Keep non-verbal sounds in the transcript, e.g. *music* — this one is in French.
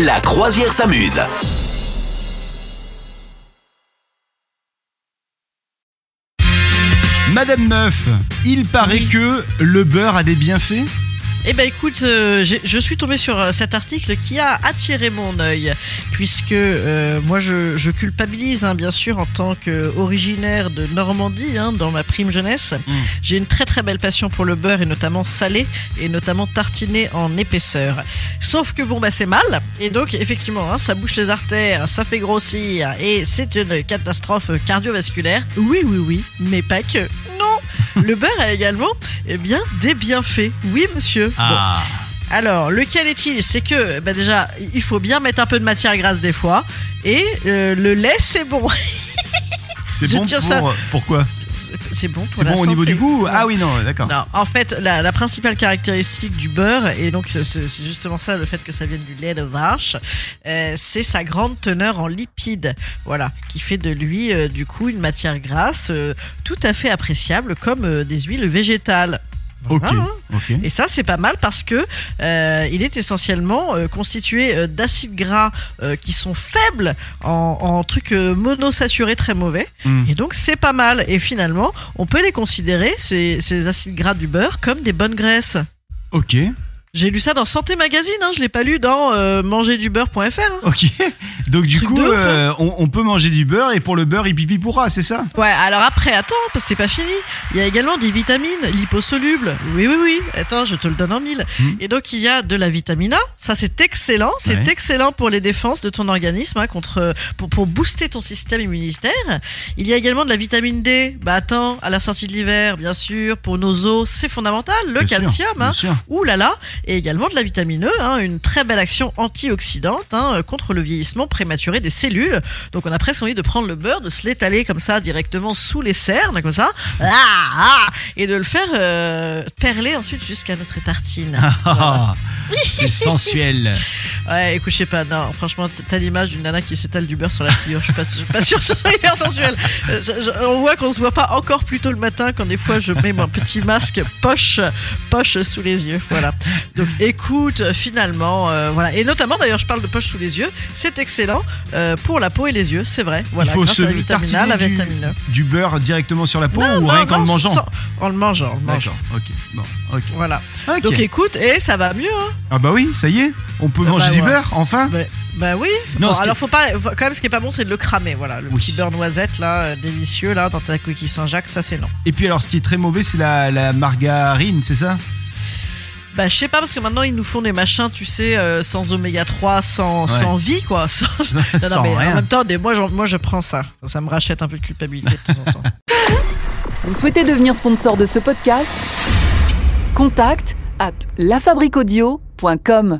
La croisière s'amuse. Madame Meuf, il paraît Oui. que le beurre a des bienfaits? Eh ben écoute, euh, je suis tombé sur euh, cet article qui a attiré mon œil, puisque euh, moi je, je culpabilise hein, bien sûr en tant qu'originaire de Normandie, hein, dans ma prime jeunesse. Mm. J'ai une très très belle passion pour le beurre et notamment salé et notamment tartiné en épaisseur. Sauf que bon bah c'est mal et donc effectivement hein, ça bouche les artères, ça fait grossir et c'est une catastrophe cardiovasculaire. Oui oui oui, mais pas que. *laughs* Le beurre a également eh bien des bienfaits. Oui monsieur. Bon, Ah, alors, lequel est-il? C'est que, bah déjà, il faut bien mettre un peu de matière grasse des fois. Et euh, le lait, c'est bon. c'est bon pour... ça. Pourquoi? C'est- bon pour C'est la bon au niveau du goût Ah oui, non, d'accord. Non, en fait, la, la principale caractéristique du beurre, et donc c'est justement ça, le fait que ça vienne du lait de vache, euh, c'est sa grande teneur en lipides, voilà, qui fait de lui, euh, du coup, une matière grasse euh, tout à fait appréciable, comme des huiles végétales. Hein. Et ça, c'est pas mal parce que euh, il est essentiellement euh, constitué euh, d'acides gras euh, qui sont faibles en, en trucs monosaturés très mauvais. Hmm. Et donc, c'est pas mal. Et finalement, on peut les considérer, ces, ces acides gras du beurre, comme des bonnes graisses. Ok, J'ai lu ça dans Santé Magazine, hein, je l'ai pas lu dans euh, mangerdubeurre.fr. hein. ok. Donc du coup, hein. euh, on, on peut manger du beurre et pour le beurre, il pipi pourra, c'est ça? Ouais, alors après, attends, parce que c'est pas fini. Il y a également des vitamines liposolubles. Oui, oui, oui. Attends, je te le donne en mille. Hmm. Et donc, il y a de la vitamine A. Ça, c'est excellent. C'est Ouais. excellent pour les défenses de ton organisme, hein, contre, pour, pour booster ton système immunitaire. Il y a également de la vitamine D. Bah, attends, à la sortie de l'hiver, bien sûr, pour nos os, c'est fondamental. Le Bien calcium, hein. sûr. Ouh là là, et également de la vitamine E, hein, une très belle action antioxydante hein, contre le vieillissement prématuré des cellules. Donc on a presque envie de prendre le beurre, de se l'étaler comme ça directement sous les cernes, comme ça, ah, ah, et de le faire euh, perler ensuite jusqu'à notre tartine. Ah, c'est sensuel. *laughs* Ouais, écoute, je sais pas, non, franchement, t'as l'image d'une nana qui s'étale du beurre sur la figure, je suis pas, je suis pas sûr que ce soit hyper sensuel. Euh, On voit qu'on se voit pas encore plus tôt le matin quand des fois je mets mon petit masque poche, poche sous les yeux, voilà. Donc écoute, finalement, euh, voilà, et notamment d'ailleurs, je parle de poche sous les yeux, c'est excellent euh, pour la peau et les yeux, c'est vrai, voilà, il faut grâce se à la vitamine A, la vitamine E. du beurre directement sur la peau Non, ou non, rien qu'en le mangeant sans- En le mangeant, en le mangeant. Ok. Bon, ok. Voilà. Donc écoute, et ça va mieux, hein? Ah bah oui, ça y est, on peut Ah manger bah du ouais. beurre, enfin Bah, bah oui. Non, Bon, ce qui- alors faut pas. Quand même, ce qui est pas bon, c'est de le cramer. Voilà, le Oui. petit beurre noisette là, euh, délicieux là, dans ta coquille Saint-Jacques, ça c'est non. Et puis alors, ce qui est très mauvais, c'est la, la margarine, c'est ça? Bah je sais pas parce que maintenant ils nous font des machins, tu sais, euh, sans oméga 3, sans, Ouais. sans vie quoi. *laughs* Sans- Non, mais en rien. même temps, des, moi, moi je prends ça. Ça me rachète un peu de culpabilité de temps en temps. *laughs* Vous souhaitez devenir sponsor de ce podcast? Contact à lafabriquaudio.com.